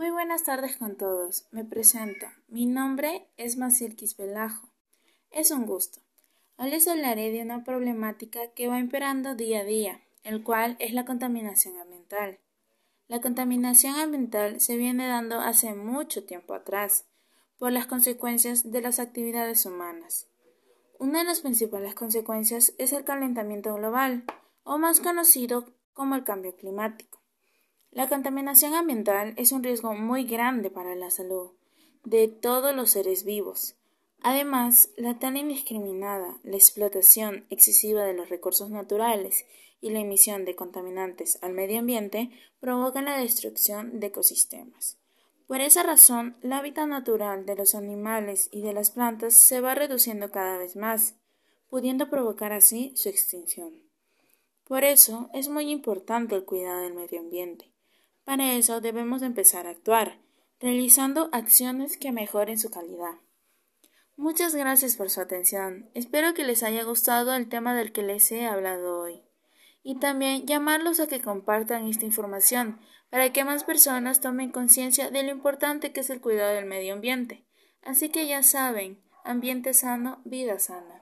Muy buenas tardes con todos. Me presento. Mi nombre es Maciel Quispelajo. Es un gusto. Hoy les hablaré de una problemática que va imperando día a día, el cual es la contaminación ambiental. La contaminación ambiental se viene dando hace mucho tiempo atrás por las consecuencias de las actividades humanas. Una de las principales consecuencias es el calentamiento global, o más conocido como el cambio climático. La contaminación ambiental es un riesgo muy grande para la salud de todos los seres vivos. Además, la tan indiscriminada, la explotación excesiva de los recursos naturales y la emisión de contaminantes al medio ambiente provocan la destrucción de ecosistemas. Por esa razón, el hábitat natural de los animales y de las plantas se va reduciendo cada vez más, pudiendo provocar así su extinción. Por eso es muy importante el cuidado del medio ambiente. Para eso debemos empezar a actuar, realizando acciones que mejoren su calidad. Muchas gracias por su atención. Espero que les haya gustado el tema del que les he hablado hoy. Y también llamarlos a que compartan esta información para que más personas tomen conciencia de lo importante que es el cuidado del medio ambiente. Así que ya saben, ambiente sano, vida sana.